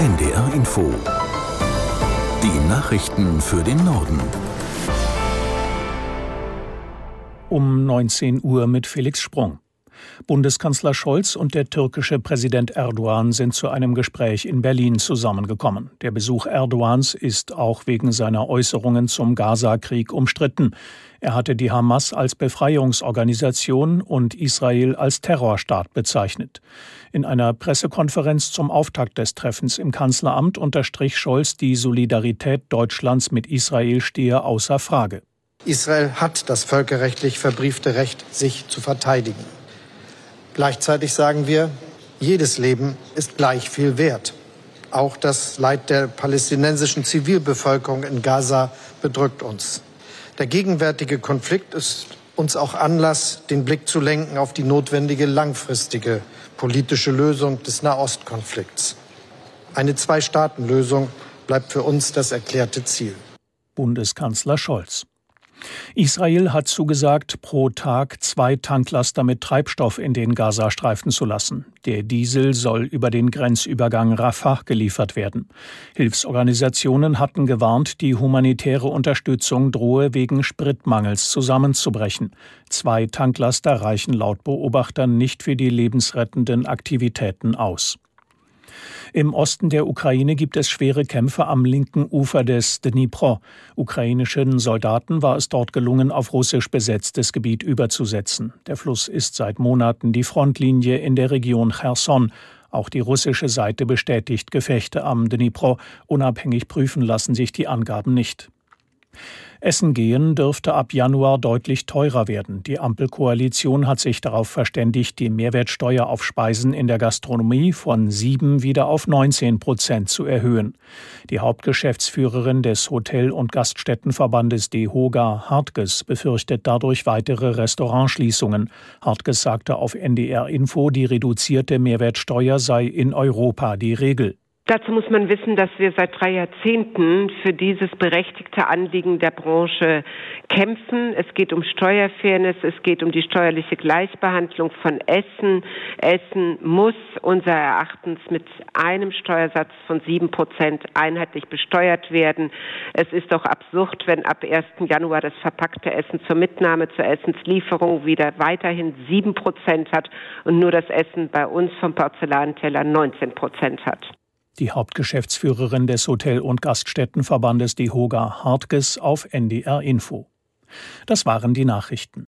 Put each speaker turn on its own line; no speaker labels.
NDR Info. Die Nachrichten für den Norden.
Um 19 Uhr mit Felix Sprung. Bundeskanzler Scholz und der türkische Präsident Erdogan sind zu einem Gespräch in Berlin zusammengekommen. Der Besuch Erdogans ist auch wegen seiner Äußerungen zum Gaza-Krieg umstritten. Er hatte die Hamas als Befreiungsorganisation und Israel als Terrorstaat bezeichnet. In einer Pressekonferenz zum Auftakt des Treffens im Kanzleramt unterstrich Scholz, die Solidarität Deutschlands mit Israel stehe außer Frage.
Israel hat das völkerrechtlich verbriefte Recht, sich zu verteidigen. Gleichzeitig sagen wir, jedes Leben ist gleich viel wert. Auch das Leid der palästinensischen Zivilbevölkerung in Gaza bedrückt uns. Der gegenwärtige Konflikt ist uns auch Anlass, den Blick zu lenken auf die notwendige langfristige politische Lösung des Nahostkonflikts. Eine Zwei-Staaten-Lösung bleibt für uns das erklärte Ziel.
Bundeskanzler Scholz. Israel hat zugesagt, pro Tag zwei Tanklaster mit Treibstoff in den Gazastreifen zu lassen. Der Diesel soll über den Grenzübergang Rafah geliefert werden. Hilfsorganisationen hatten gewarnt, die humanitäre Unterstützung drohe wegen Spritmangels zusammenzubrechen. Zwei Tanklaster reichen laut Beobachtern nicht für die lebensrettenden Aktivitäten aus. Im Osten der Ukraine gibt es schwere Kämpfe am linken Ufer des Dnipro. Ukrainischen Soldaten war es dort gelungen, auf russisch besetztes Gebiet überzusetzen. Der Fluss ist seit Monaten die Frontlinie in der Region Cherson. Auch die russische Seite bestätigt Gefechte am Dnipro. Unabhängig prüfen lassen sich die Angaben nicht. Essen gehen dürfte ab Januar deutlich teurer werden. Die Ampelkoalition hat sich darauf verständigt, die Mehrwertsteuer auf Speisen in der Gastronomie von 7 wieder auf 19 Prozent zu erhöhen. Die Hauptgeschäftsführerin des Hotel- und Gaststättenverbandes DEHOGA, Hartges, befürchtet dadurch weitere Restaurantschließungen. Hartges sagte auf NDR Info, die reduzierte Mehrwertsteuer sei in Europa die Regel.
Dazu muss man wissen, dass wir seit drei Jahrzehnten für dieses berechtigte Anliegen der Branche kämpfen. Es geht um Steuerfairness, es geht um die steuerliche Gleichbehandlung von Essen. Essen muss unser Erachtens mit einem Steuersatz von sieben Prozent einheitlich besteuert werden. Es ist doch absurd, wenn ab 1. Januar das verpackte Essen zur Mitnahme, zur Essenslieferung wieder weiterhin sieben Prozent hat und nur das Essen bei uns vom Porzellanteller 19 Prozent hat
die Hauptgeschäftsführerin des Hotel- und Gaststättenverbandes DEHOGA Hartges auf NDR Info. Das waren die Nachrichten.